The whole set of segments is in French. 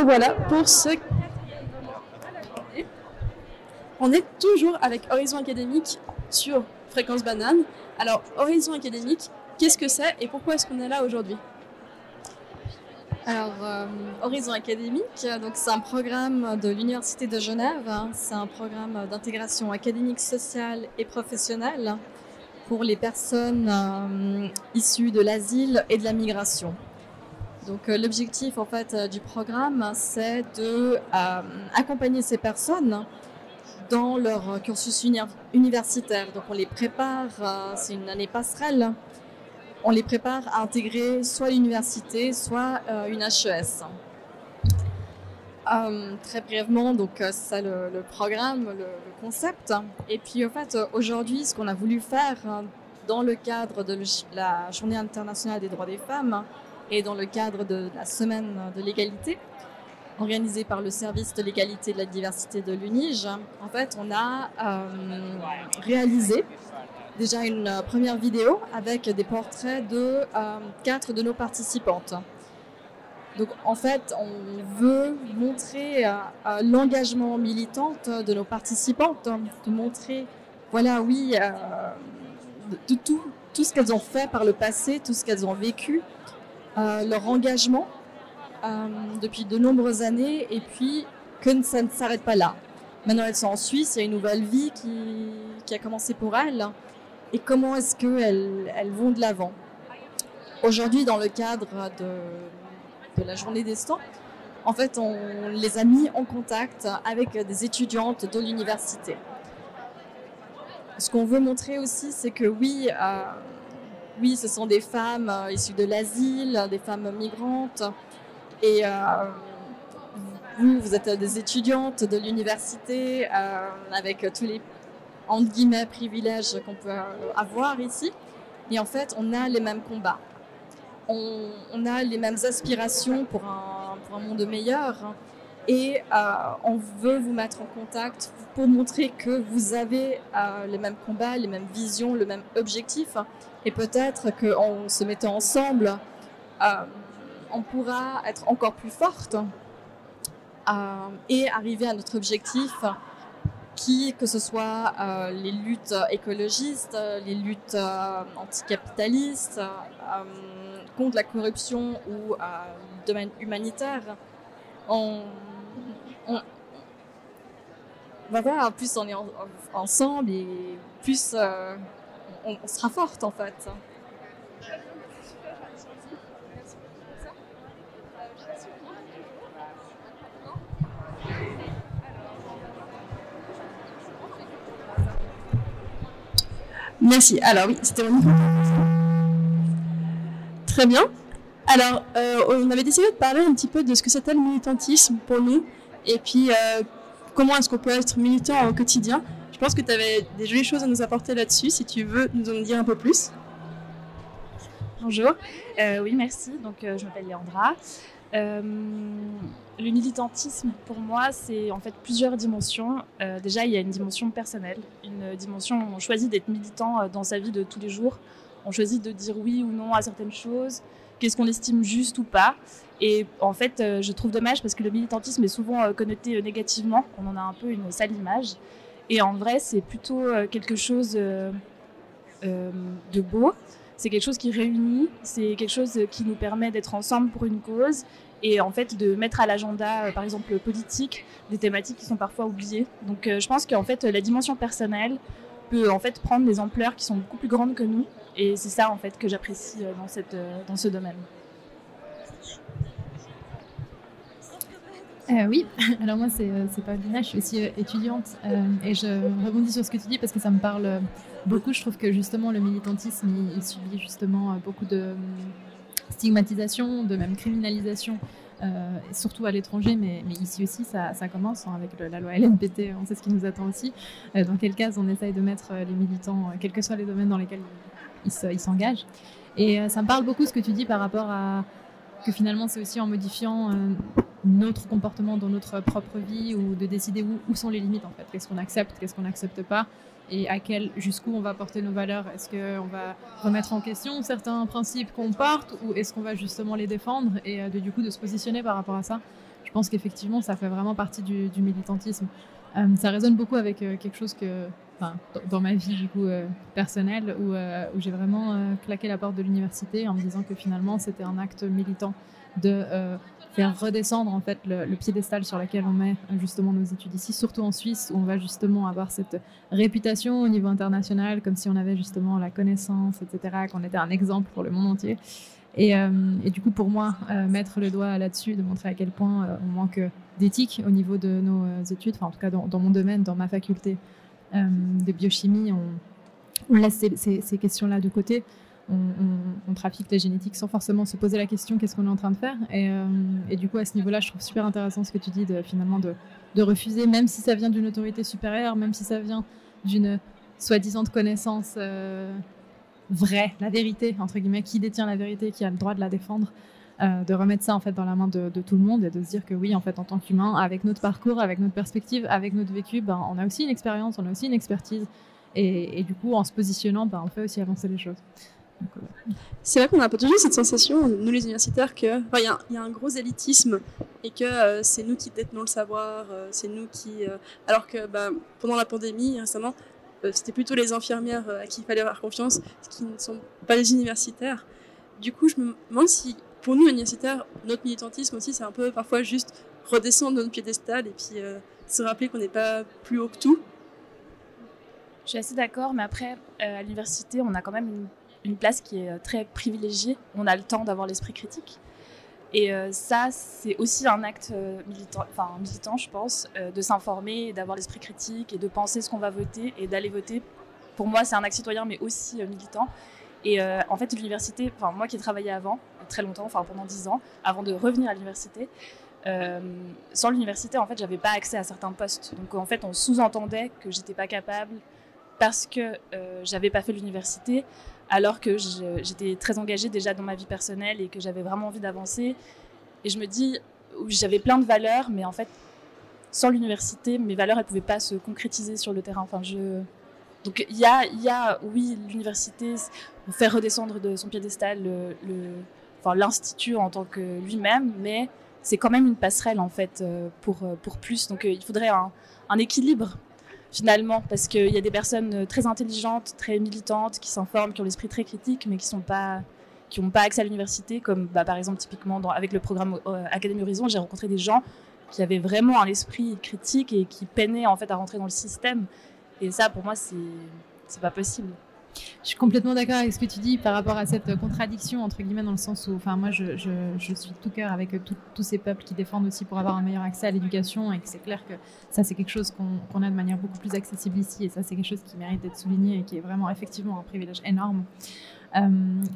revoilà pour ce... On est toujours avec Horizon Académique sur Fréquence Banane. Alors, Horizon Académique, qu'est-ce que c'est et pourquoi est-ce qu'on est là aujourd'hui? Alors, euh, Horizon Académique, c'est un programme de l'Université de Genève. Hein. c'est un programme d'intégration académique, sociale et professionnelle pour les personnes euh, issues de l'asile et de la migration. Donc, euh, l'objectif en fait du programme, c'est de accompagner ces personnes dans leur cursus universitaire. Donc, on les prépare. c'est une année passerelle on les prépare à intégrer soit l'université, soit euh, une HES. Euh, très brièvement, donc euh, c'est ça le, programme, le, concept. Et puis en fait, aujourd'hui, ce qu'on a voulu faire hein, dans le cadre de la Journée internationale des droits des femmes et dans le cadre de la Semaine de l'égalité, organisée par le service de l'égalité et de la diversité de l'UNIGE, en fait, on a réalisé déjà une euh, première vidéo avec des portraits de euh, quatre de nos participantes. Donc en fait, on veut montrer euh, l'engagement militant de nos participantes, de montrer, voilà, oui, tout ce qu'elles ont fait par le passé, tout ce qu'elles ont vécu, leur engagement depuis de nombreuses années, et puis que ça ne s'arrête pas là. Maintenant, elles sont en Suisse, il y a une nouvelle vie qui, a commencé pour elles et comment est-ce qu'elles elles vont de l'avant? Aujourd'hui, dans le cadre de, de la journée des stands, en fait, on les a mis en contact avec des étudiantes de l'université. Ce qu'on veut montrer aussi, c'est que oui, euh, oui, ce sont des femmes euh, issues de l'asile, des femmes migrantes, et euh, vous, vous êtes des étudiantes de l'université avec tous les entre guillemets, privilèges qu'on peut euh, avoir ici. Et en fait, on a les mêmes combats. On, a les mêmes aspirations pour un monde meilleur. Et euh, on veut vous mettre en contact pour montrer que vous avez euh, les mêmes combats, les mêmes visions, le même objectif. Et peut-être qu'en se mettant ensemble, on pourra être encore plus forte et arriver à notre objectif qui, que ce soit euh, les luttes écologistes, les luttes euh, anticapitalistes, euh, contre la corruption ou le domaine humanitaire, on, va voir, plus on est ensemble et plus on, on sera forte en fait. Merci. Alors oui, c'était mon Très bien. Alors, euh, on avait décidé de parler un petit peu de ce que c'était le militantisme pour nous, et puis euh, comment est-ce qu'on peut être militant au quotidien? Je pense que tu avais des jolies choses à nous apporter là-dessus, si tu veux nous en dire un peu plus. Bonjour. Euh, oui, merci. Donc, je m'appelle Léandra. Euh, le militantisme, pour moi, c'est en fait plusieurs dimensions. Euh, déjà, il y a une dimension personnelle, une dimension où on choisit d'être militant euh, dans sa vie de tous les jours. On choisit de dire oui ou non à certaines choses, qu'est-ce qu'on estime juste ou pas. Et en fait, je trouve dommage parce que le militantisme est souvent connoté négativement. On en a un peu une sale image. Et en vrai, c'est plutôt quelque chose de beau c'est quelque chose qui réunit, c'est quelque chose qui nous permet d'être ensemble pour une cause et en fait de mettre à l'agenda, euh, par exemple politique, des thématiques qui sont parfois oubliées. Donc euh, je pense qu'en fait la dimension personnelle peut en fait prendre des ampleurs qui sont beaucoup plus grandes que nous et c'est ça en fait que j'apprécie euh, dans, cette, dans ce domaine. oui, alors moi c'est Paulina, je suis aussi étudiante et je rebondis sur ce que tu dis parce que ça me parle beaucoup. Je trouve que justement le militantisme, il, subit justement euh, beaucoup de euh, stigmatisation, de même criminalisation, euh, surtout à l'étranger, mais, ici aussi ça, commence hein, avec la loi LNPT, on sait ce qui nous attend aussi. dans quel cas on essaye de mettre les militants, quels que soient les domaines dans lesquels ils s'engagent. Et ça me parle beaucoup ce que tu dis par rapport à que finalement c'est aussi en modifiant notre comportement dans notre propre vie ou de décider où, où sont les limites en fait, qu'est-ce qu'on accepte, qu'est-ce qu'on n'accepte pas et à quel, jusqu'où on va porter nos valeurs. Est-ce qu'on va remettre en question certains principes qu'on porte ou est-ce qu'on va justement les défendre et euh, de, du coup de se positionner par rapport à ça? Je pense qu'effectivement, ça fait vraiment partie du militantisme. ça résonne beaucoup avec quelque chose que, dans ma vie du coup personnelle, où, où j'ai vraiment claqué la porte de l'université en me disant que finalement, c'était un acte militant de faire redescendre en fait le, piédestal sur lequel on met justement nos études ici, surtout en Suisse où on va justement avoir cette réputation au niveau international, comme si on avait justement la connaissance, etc., qu'on était un exemple pour le monde entier. Et, euh, du coup, pour moi, euh, mettre le doigt là-dessus, de montrer à quel point euh, on manque d'éthique au niveau de nos études, enfin en tout cas dans, mon domaine, dans ma faculté de biochimie, on, laisse ces, questions-là de côté on, trafique les génétiques sans forcément se poser la question qu'est-ce qu'on est en train de faire. Euh, et, du coup, à ce niveau-là, je trouve super intéressant ce que tu dis de finalement de, refuser, même si ça vient d'une autorité supérieure, même si ça vient d'une soi-disant connaissance euh, vraie, la vérité, entre guillemets, qui détient la vérité, qui a le droit de la défendre. Euh, de remettre ça en fait dans la main de, tout le monde et de se dire que oui en fait en tant qu'humain avec notre parcours avec notre perspective avec notre vécu ben, on a aussi une expérience on a aussi une expertise et, du coup en se positionnant ben, on fait aussi avancer les choses c'est vrai qu'on a pas toujours cette sensation, nous les universitaires, qu'il y, y, a un gros élitisme et que euh, c'est nous qui détenons le savoir, euh, c'est nous qui... Euh, alors que bah, pendant la pandémie, récemment, c'était plutôt les infirmières à qui il fallait avoir confiance, ce qui ne sont pas les universitaires. Du coup, je me demande si, pour nous, universitaires, notre militantisme aussi, c'est un peu parfois juste redescendre de notre piédestal et puis se rappeler qu'on n'est pas plus haut que tout. Je suis assez d'accord, mais après, à l'université, on a quand même une place qui est euh, très privilégiée. On a le temps d'avoir l'esprit critique. Et euh, ça, c'est aussi un acte euh, militant, militant, je pense, de s'informer, d'avoir l'esprit critique et de penser ce qu'on va voter et d'aller voter. Pour moi, c'est un acte citoyen, mais aussi militant. Et en fait, l'université, moi qui ai travaillé avant, très longtemps, enfin pendant dix ans, avant de revenir à l'université, sans l'université, en fait, j'avais pas accès à certains postes. Donc en fait, on sous-entendait que j'étais pas capable parce que j'avais pas fait l'université alors que j'étais très engagée déjà dans ma vie personnelle et que j'avais vraiment envie d'avancer. Et je me dis, j'avais plein de valeurs, mais en fait, sans l'université, mes valeurs, elles pouvaient pas se concrétiser sur le terrain. Enfin, je... Donc il y a, y a, oui, l'université, faire redescendre de son piédestal le, enfin, l'institut en tant que lui-même, mais c'est quand même une passerelle en fait euh, pour, pour plus. Donc euh, il faudrait un, équilibre finalement, parce qu'il y a des personnes euh, très intelligentes, très militantes, qui s'informent, qui ont l'esprit très critique, mais qui sont pas qui n'ont pas accès à l'université, comme bah, par exemple typiquement avec le programme euh, Académie Horizon, j'ai rencontré des gens qui avaient vraiment un esprit critique et qui peinaient en fait à rentrer dans le système. Et ça, pour moi, c'est pas possible. Je suis complètement d'accord avec ce que tu dis par rapport à cette contradiction, entre guillemets, dans le sens où, enfin, moi, je, je, je suis tout cœur avec tous ces peuples qui défendent aussi pour avoir un meilleur accès à l'éducation et que c'est clair que ça, c'est quelque chose qu'on a de manière beaucoup plus accessible ici et ça, c'est quelque chose qui mérite d'être souligné et qui est vraiment effectivement un privilège énorme. Euh,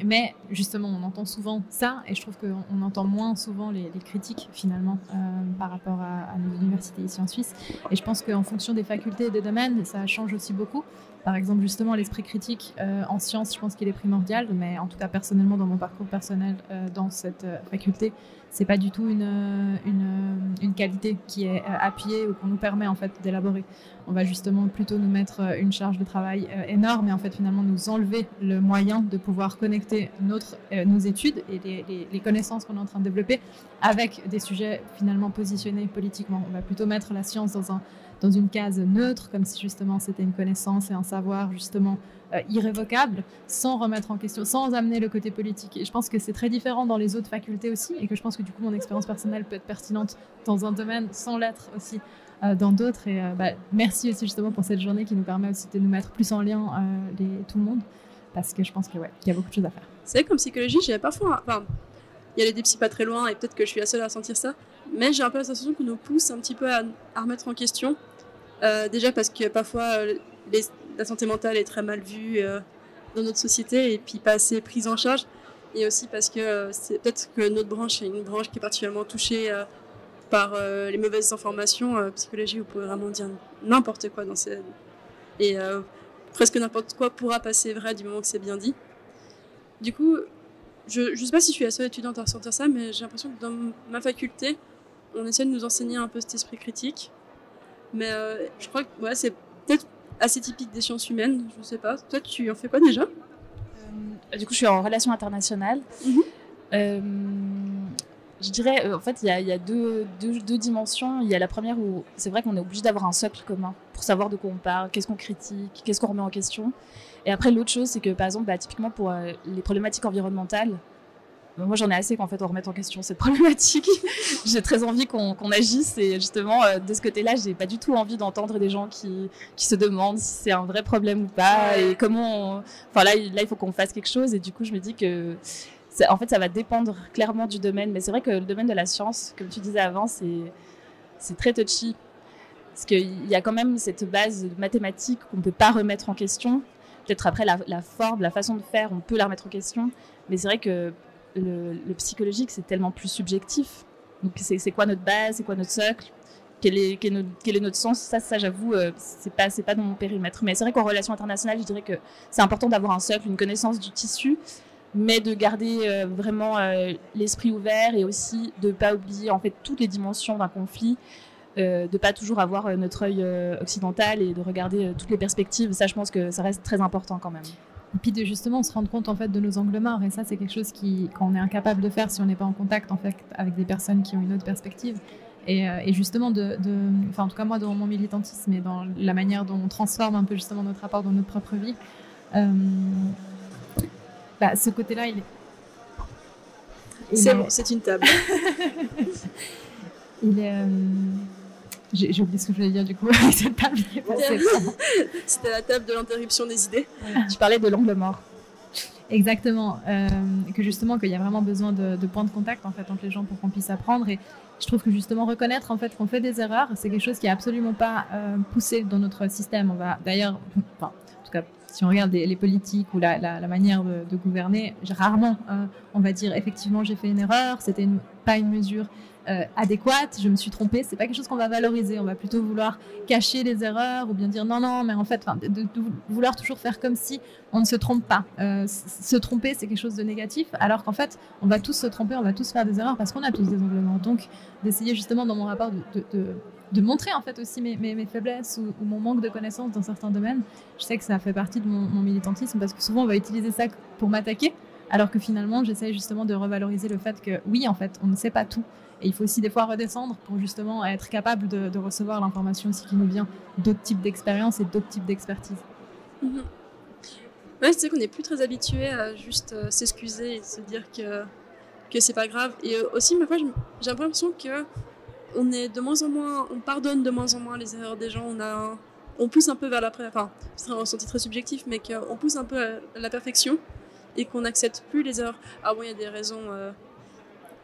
mais justement, on entend souvent ça, et je trouve qu'on entend moins souvent les, critiques finalement euh, par rapport à, à, nos universités ici en Suisse. Et je pense qu'en fonction des facultés et des domaines, ça change aussi beaucoup. Par exemple, justement, l'esprit critique euh, en sciences, je pense qu'il est primordial, mais en tout cas, personnellement, dans mon parcours personnel dans cette faculté, c'est pas du tout une, une, une, qualité qui est appuyée ou qu'on nous permet en fait d'élaborer. On va justement plutôt nous mettre une charge de travail énorme et en fait finalement nous enlever le moyen de pouvoir connecter notre, euh, nos études et les, connaissances qu'on est en train de développer avec des sujets finalement positionnés politiquement. On va plutôt mettre la science dans, un, dans une case neutre, comme si justement c'était une connaissance et un savoir justement euh, irrévocable, sans remettre en question, sans amener le côté politique. Et je pense que c'est très différent dans les autres facultés aussi, et que je pense que du coup mon expérience personnelle peut être pertinente dans un domaine sans l'être aussi euh, dans d'autres. Et bah, merci aussi justement pour cette journée qui nous permet aussi de nous mettre plus en lien tout le monde parce que je pense qu'il ouais, y a beaucoup de choses à faire. C'est vrai comme psychologie, j'ai parfois. Enfin, il y a les psy pas très loin et peut-être que je suis la seule à sentir ça, mais j'ai un peu la sensation qu'on nous pousse un petit peu à, remettre en question. Euh, déjà parce que parfois euh, la santé mentale est très mal vue euh, dans notre société et puis pas assez prise en charge. Et aussi parce que c'est peut-être que notre branche est une branche qui est particulièrement touchée par les mauvaises informations. psychologie, vous pouvez vraiment dire n'importe quoi dans ces. Et presque n'importe quoi pourra passer vrai du moment que c'est bien dit. Du coup, je ne sais pas si je suis la seule étudiante à ressentir ça, mais j'ai l'impression que dans ma faculté, on essaie de nous enseigner un peu cet esprit critique. Mais euh, je crois que ouais, c'est peut-être assez typique des sciences humaines, je ne sais pas. Toi, tu en fais quoi déjà? Euh, Du coup, je suis en relations internationales. Mhm. Euh, je dirais, en fait, il y a, y a deux, deux, deux, dimensions. Il y a la première où c'est vrai qu'on est obligé d'avoir un socle commun pour savoir de quoi on parle, qu'est-ce qu'on critique, qu'est-ce qu'on remet en question. Et après, l'autre chose, c'est que par exemple, bah, typiquement pour les problématiques environnementales, moi, j'en ai assez qu'en fait on remette en question cette problématique. j'ai très envie qu'on agisse et justement euh, de ce côté-là, j'ai pas du tout envie d'entendre des gens qui, qui se demandent si c'est un vrai problème ou pas et comment. Enfin là, là, il faut qu'on fasse quelque chose et du coup, je me dis que en fait, ça va dépendre clairement du domaine. Mais c'est vrai que le domaine de la science, comme tu disais avant, c'est c'est très touchy parce qu'il y a quand même cette base mathématique qu'on ne peut pas remettre en question. Peut-être après la, la forme, la façon de faire, on peut la remettre en question. Mais c'est vrai que le, psychologique, c'est tellement plus subjectif. Donc, c'est quoi notre base, c'est quoi notre socle, quel est, notre, sens Ça, ça j'avoue, euh, c'est pas, pas dans mon périmètre. Mais c'est vrai qu'en relation internationale, je dirais que c'est important d'avoir un socle, une connaissance du tissu, mais de garder euh, vraiment euh, l'esprit ouvert et aussi de pas oublier en fait toutes les dimensions d'un conflit. Euh, de pas toujours avoir notre œil occidental et de regarder toutes les perspectives. Ça, je pense que ça reste très important quand même. Et puis de justement se rendre compte en fait de nos angles morts. Et ça, c'est quelque chose qui, qu'on est incapable de faire si on n'est pas en contact en fait avec des personnes qui ont une autre perspective. Et, euh, et justement, de, de, enfin en tout cas moi dans mon militantisme et dans la manière dont on transforme un peu justement notre rapport dans notre propre vie, euh, bah, ce côté-là, il est. C'est bon, c'est une table. il est. Euh, j'ai oublié ce que je voulais dire du coup cette table. C'était la table de l'interruption des idées. Tu parlais de l'angle mort. Exactement. Euh, que justement qu'il y a vraiment besoin de, points de contact en fait entre les gens pour qu'on puisse apprendre et je trouve que justement reconnaître en fait qu'on fait des erreurs, c'est quelque chose qui est absolument pas euh, poussé dans notre système. On va d'ailleurs, enfin, en tout cas, si on regarde les, politiques ou la, manière de, gouverner, rarement euh, on va dire effectivement j'ai fait une erreur, c'était pas une mesure euh, adéquate, je me suis trompée, c'est pas quelque chose qu'on va valoriser. On va plutôt vouloir cacher les erreurs ou bien dire non, non, mais en fait, vouloir toujours faire comme si on ne se trompe pas. Se tromper, c'est quelque chose de négatif, alors qu'en fait, on va tous se tromper, on va tous faire des erreurs parce qu'on a tous des angles Donc, d'essayer justement dans mon rapport de, de, montrer en fait aussi mes, mes, faiblesses ou, mon manque de connaissances dans certains domaines. Je sais que ça fait partie de mon, militantisme parce que souvent on va utiliser ça pour m'attaquer, alors que finalement j'essaie justement de revaloriser le fait que oui, en fait, on ne sait pas tout et il faut aussi des fois redescendre pour justement être capable de, recevoir l'information aussi qui nous vient d'autres types d'expériences et d'autres types d'expertise. Mm Ouais, c'est qu'on n'est plus très habitué à juste euh, s'excuser et se dire que, que c'est pas grave. Et euh, aussi, ma foi, j'ai l'impression que on est de moins en moins, on pardonne de moins en moins les erreurs des gens. On a, on pousse un peu vers la, enfin, c'est un ressenti très subjectif, mais qu'on pousse un peu à la perfection et qu'on n'accepte plus les erreurs. Ah bon, il y a des raisons. Euh,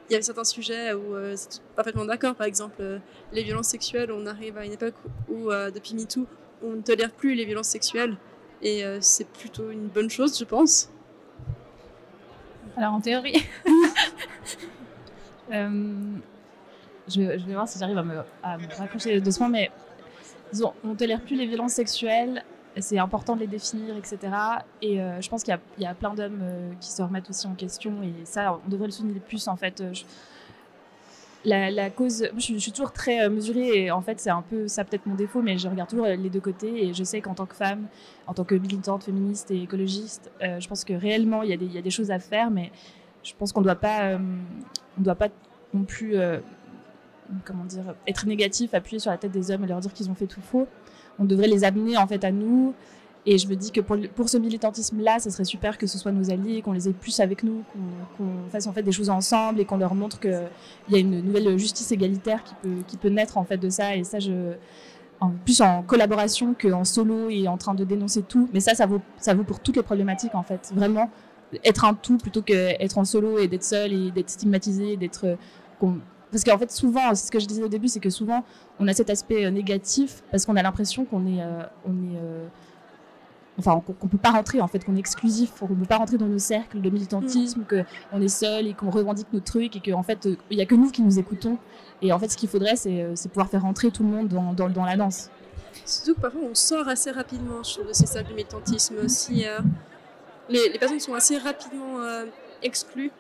il y a certains sujets où euh, c'est parfaitement d'accord. Par exemple, euh, les violences sexuelles, on arrive à une époque où, depuis MeToo, on ne tolère plus les violences sexuelles. Et c'est plutôt une bonne chose, je pense. Alors, en théorie. je, vais voir si j'arrive à me, à me raccrocher doucement, mais disons, on ne tolère plus les violences sexuelles c'est important de les définir, etc. Et euh, je pense qu'il y, a plein d'hommes euh, qui se remettent aussi en question, et ça, on devrait le souligner plus, en fait. Euh, la, cause, je, suis toujours très mesurée, et en fait, c'est un peu ça, peut-être mon défaut, mais je regarde toujours les deux côtés, et je sais qu'en tant que femme, en tant que militante féministe et écologiste, je pense que réellement, il y, il y, a des, choses à faire, mais je pense qu'on ne doit pas, on doit pas non plus, comment dire, être négatif, appuyer sur la tête des hommes et leur dire qu'ils ont fait tout faux on devrait les amener en fait à nous. Et je me dis que pour, pour ce militantisme-là, ce serait super que ce soit nos alliés, qu'on les ait plus avec nous, qu'on fasse en fait des choses ensemble et qu'on leur montre qu'il y a une nouvelle justice égalitaire qui peut, qui peut naître en fait de ça. Et ça, en plus en collaboration qu'en solo et en train de dénoncer tout. Mais ça, ça vaut, ça vaut pour toutes les problématiques en fait. Vraiment, être un tout plutôt qu'être en solo et d'être seul et d'être stigmatisé, d'être parce qu'en fait, souvent, c'est ce que je disais au début, c'est que souvent, on a cet aspect euh, négatif parce qu'on a l'impression qu'on est, euh, on est, euh, enfin, qu'on peut pas rentrer, en fait, qu'on est exclusif, qu'on peut pas rentrer dans nos cercles de militantisme, mm. qu'on est seul et qu'on revendique nos trucs et qu'en fait, il y a que nous qui nous écoutons. Et en fait, ce qu'il faudrait, c'est pouvoir faire rentrer tout le monde dans, dans, dans, la danse. Surtout que parfois, on sort assez rapidement de ces cercles de militantisme. Si les, personnes sont assez rapidement exclues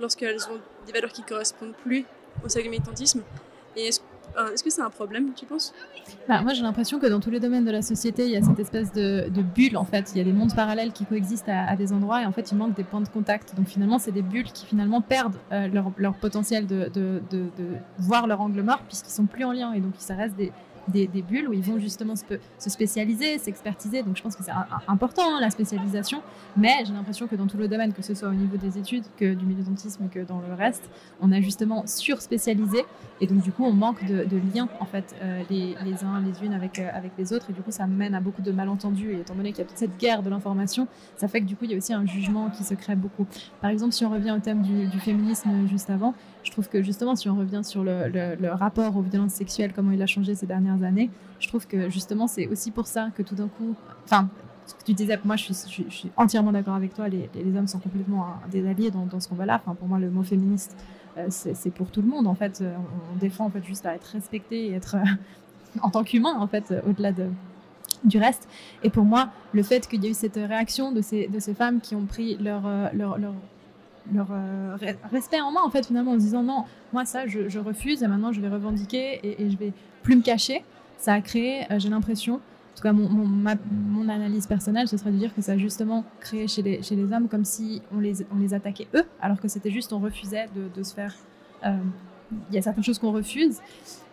lorsqu'elles ont des valeurs qui correspondent plus au. Et Euh, est-ce que c'est un problème, tu penses? Bah, Moi, j'ai l'impression que dans tous les domaines de la société, il y a cette espèce de, bulle, en fait. Il y a des mondes parallèles qui coexistent à, des endroits et en fait, il manque des points de contact. Donc finalement, c'est des bulles qui finalement perdent euh, leur, potentiel de, de, voir leur angle mort puisqu'ils sont plus en lien et donc ça reste des, des, bulles où ils vont justement se, se spécialiser, s'expertiser. Donc je pense que c'est important hein, la spécialisation, mais j'ai l'impression que dans tout le domaine, que ce soit au niveau des études, que du militantisme, que dans le reste, on a justement sur-spécialisé et donc du coup on manque de, liens en fait euh, les, uns les unes avec, euh, avec les autres et du coup ça mène à beaucoup de malentendus et étant donné qu'il y a toute cette guerre de l'information, ça fait que du coup il y a aussi un jugement qui se crée beaucoup. Par exemple si on revient au thème du féminisme juste avant, je trouve que justement, si on revient sur le, rapport aux violences sexuelles, comment il a changé ces dernières années, je trouve que justement, c'est aussi pour ça que tout d'un coup, enfin, ce que tu disais, moi, je suis, entièrement d'accord avec toi. Les, hommes sont complètement des alliés dans, dans ce combat-là. Enfin, pour moi, le mot féministe, euh, c'est pour tout le monde. En fait, euh, on, défend en fait juste à être respecté et être en tant qu'humain, en fait, au-delà de, du reste. Et pour moi, le fait qu'il y ait eu cette réaction de ces, de ces femmes qui ont pris euh, leur, leur leur euh, respect en main en fait finalement en disant non moi ça je, refuse et maintenant je vais revendiquer et, je vais plus me cacher ça a créé euh, j'ai l'impression en tout cas mon, mon, analyse personnelle ce serait de dire que ça a justement créé chez les, chez les hommes comme si on les, on les attaquait eux alors que c'était juste on refusait de, se faire euh, il y a certaines choses qu'on refuse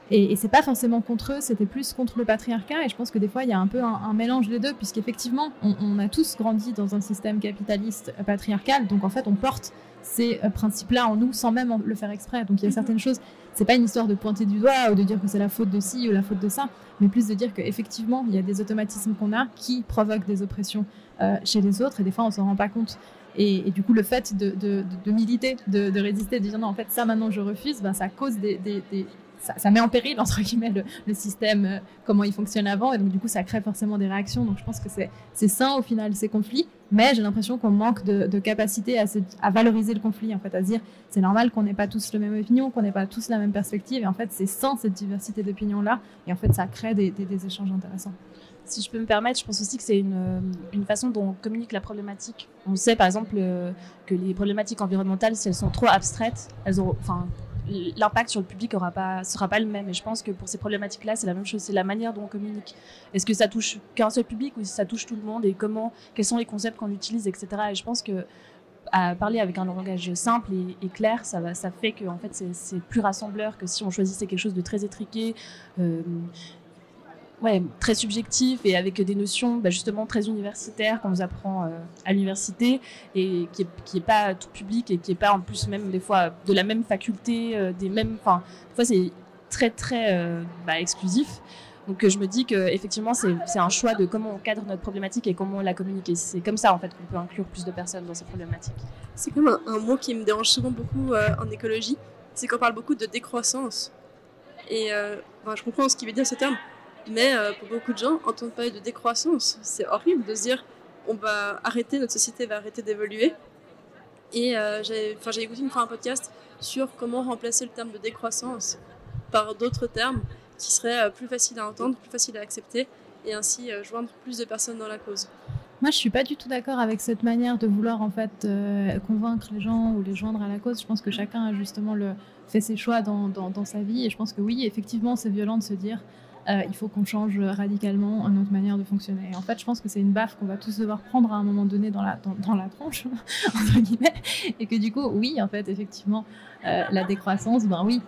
et, et c'est pas forcément contre eux, c'était plus contre le patriarcat. Et je pense que des fois, il y a un peu un, mélange des deux, puisqu'effectivement, on, on a tous grandi dans un système capitaliste patriarcal. Donc en fait, on porte ces euh, principes-là en nous sans même le faire exprès. Donc il y a certaines choses, c'est pas une histoire de pointer du doigt ou de dire que c'est la faute de ci ou la faute de ça, mais plus de dire qu'effectivement, il y a des automatismes qu'on a qui provoquent des oppressions euh, chez les autres. Et des fois, on s'en rend pas compte. Et, du coup, le fait de, de, de militer, de, résister, de dire non, en fait, ça maintenant je refuse, ben, ça cause des, des, des ça, met en péril entre guillemets le, système, euh, comment il fonctionne avant, et donc du coup ça crée forcément des réactions. Donc je pense que c'est sain au final ces conflits, mais j'ai l'impression qu'on manque de, capacité à, valoriser le conflit, en fait, à se dire c'est normal qu'on n'ait pas tous la même opinion, qu'on n'ait pas tous la même perspective, et en fait c'est sain cette diversité d'opinions là, et en fait ça crée des, échanges intéressants. Si je peux me permettre, je pense aussi que c'est une, une, façon dont on communique la problématique. On sait par exemple euh, que les problématiques environnementales, si elles sont trop abstraites, elles ont, enfin, l'impact sur le public aura pas, sera pas le même. Et je pense que pour ces problématiques-là, c'est la même chose, c'est la manière dont on communique. Est-ce que ça touche qu'un seul public ou si ça touche tout le monde et comment, quels sont les concepts qu'on utilise, etc. Et je pense que à parler avec un langage simple et, clair, ça, ça fait que en fait, c'est plus rassembleur que si on choisissait quelque chose de très étriqué. Euh, ouais, très subjectif et avec des notions bah, justement très universitaires qu'on nous apprend euh, à l'université et qui est, qui est pas tout public et qui est pas en plus même des fois de la même faculté, euh, des mêmes, enfin, des fois c'est très très euh, bah, exclusif. Donc je me dis que effectivement c'est un choix de comment on cadre notre problématique et comment on la communique. C'est comme ça en fait qu'on peut inclure plus de personnes dans ces problématiques. C'est comme un, mot qui me dérange souvent beaucoup en écologie, c'est qu'on parle beaucoup de décroissance. Et je comprends ce qu'il veut dire ce terme, mais euh, pour beaucoup de gens, entendre parler de décroissance, c'est horrible de se dire on va arrêter, notre société va arrêter d'évoluer. Et euh, j'ai écouté une fois un podcast sur comment remplacer le terme de décroissance par d'autres termes qui seraient euh, plus faciles à entendre, plus faciles à accepter et ainsi euh, joindre plus de personnes dans la cause. Moi, je suis pas du tout d'accord avec cette manière de vouloir en fait convaincre les gens ou les joindre à la cause. Je pense que chacun a justement le, fait ses choix dans, dans, dans, sa vie et je pense que oui, effectivement, c'est violent de se dire euh, il faut qu'on change radicalement notre manière de fonctionner. Et en fait, je pense que c'est une baffe qu'on va tous devoir prendre à un moment donné dans la, dans, la tronche, entre guillemets, et que du coup, oui, en fait, effectivement, euh, la décroissance, ben oui,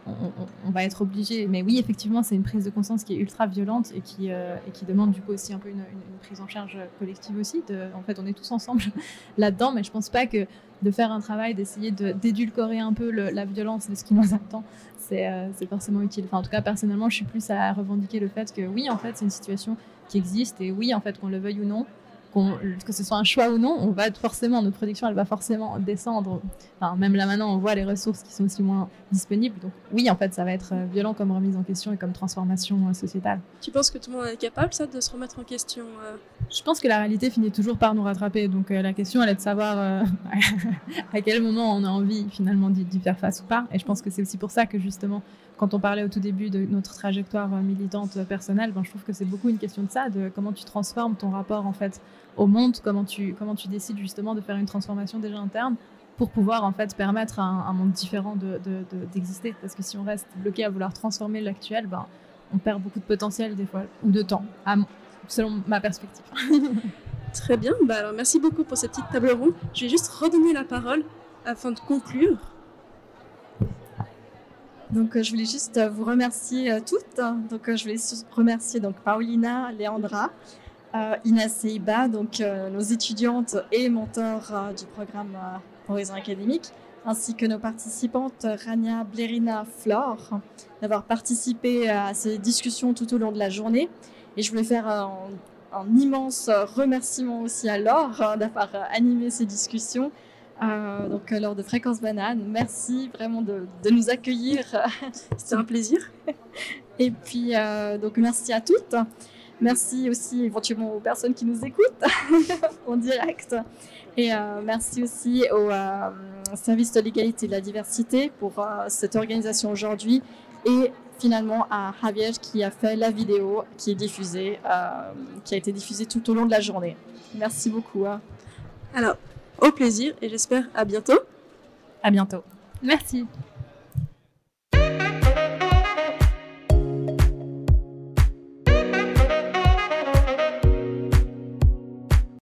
on, va être obligé. Mais oui, effectivement, c'est une prise de conscience qui est ultra violente et qui, euh, et qui demande du coup aussi un peu une, prise en charge collective aussi. De, en fait, on est tous ensemble là-dedans, mais je pense pas que de faire un travail, d'essayer d'édulcorer un peu la violence de ce qui nous attend, c'est forcément utile. En tout cas, personnellement, je suis plus à revendiquer le fait que oui, en fait, c'est une situation qui existe et oui, en fait, qu'on le veuille ou non, que ce soit un choix ou non, on va forcément, notre production, elle va forcément descendre. Enfin, même là maintenant, on voit les ressources qui sont aussi moins disponibles. Donc oui, en fait, ça va être euh, violent comme remise en question et comme transformation euh, sociétale. Tu penses que tout le monde est capable, ça, de se remettre en question euh? Je pense que la réalité finit toujours par nous rattraper. Donc la question, elle est de savoir à quel moment on a envie finalement d'y faire face ou pas. Et je pense que c'est aussi pour ça que justement, quand on parlait au tout début de notre trajectoire militante personnelle, ben, je trouve que c'est beaucoup une question de ça, de comment tu transformes ton rapport en fait au monde, comment tu, comment tu décides justement de faire une transformation déjà interne pour pouvoir en fait permettre à un, monde différent d'exister. De, Parce que si on reste bloqué à vouloir transformer l'actuel, ben, on perd beaucoup de potentiel des fois, ou de temps, selon ma perspective. Très bien, bah alors merci beaucoup pour cette petite table ronde. Je vais juste redonner la parole afin de conclure. Donc euh, je voulais juste euh, vous remercier euh, toutes. Donc je voulais remercier donc Paulina, Leandra, Ina Seiba, donc nos étudiantes et mentors du programme Horizon académique, ainsi que nos participantes Rania, Blérina, Flore, d'avoir participé à ces discussions tout au long de la journée. Et je voulais faire un, un immense remerciement aussi à Laure d'avoir animé ces discussions. Euh, donc lors de Fréquence Banane, merci vraiment de, de nous accueillir. C'était un plaisir. Et puis euh, donc merci à toutes. Merci aussi éventuellement aux personnes qui nous écoutent en direct. Et euh, merci aussi au service de l'égalité et de la diversité pour cette organisation aujourd'hui et finalement à Javier qui a fait la vidéo qui est diffusée, euh, qui a été diffusée tout au long de la journée. Merci beaucoup. Hein. Alors, au plaisir et j'espère à bientôt. À bientôt. Merci.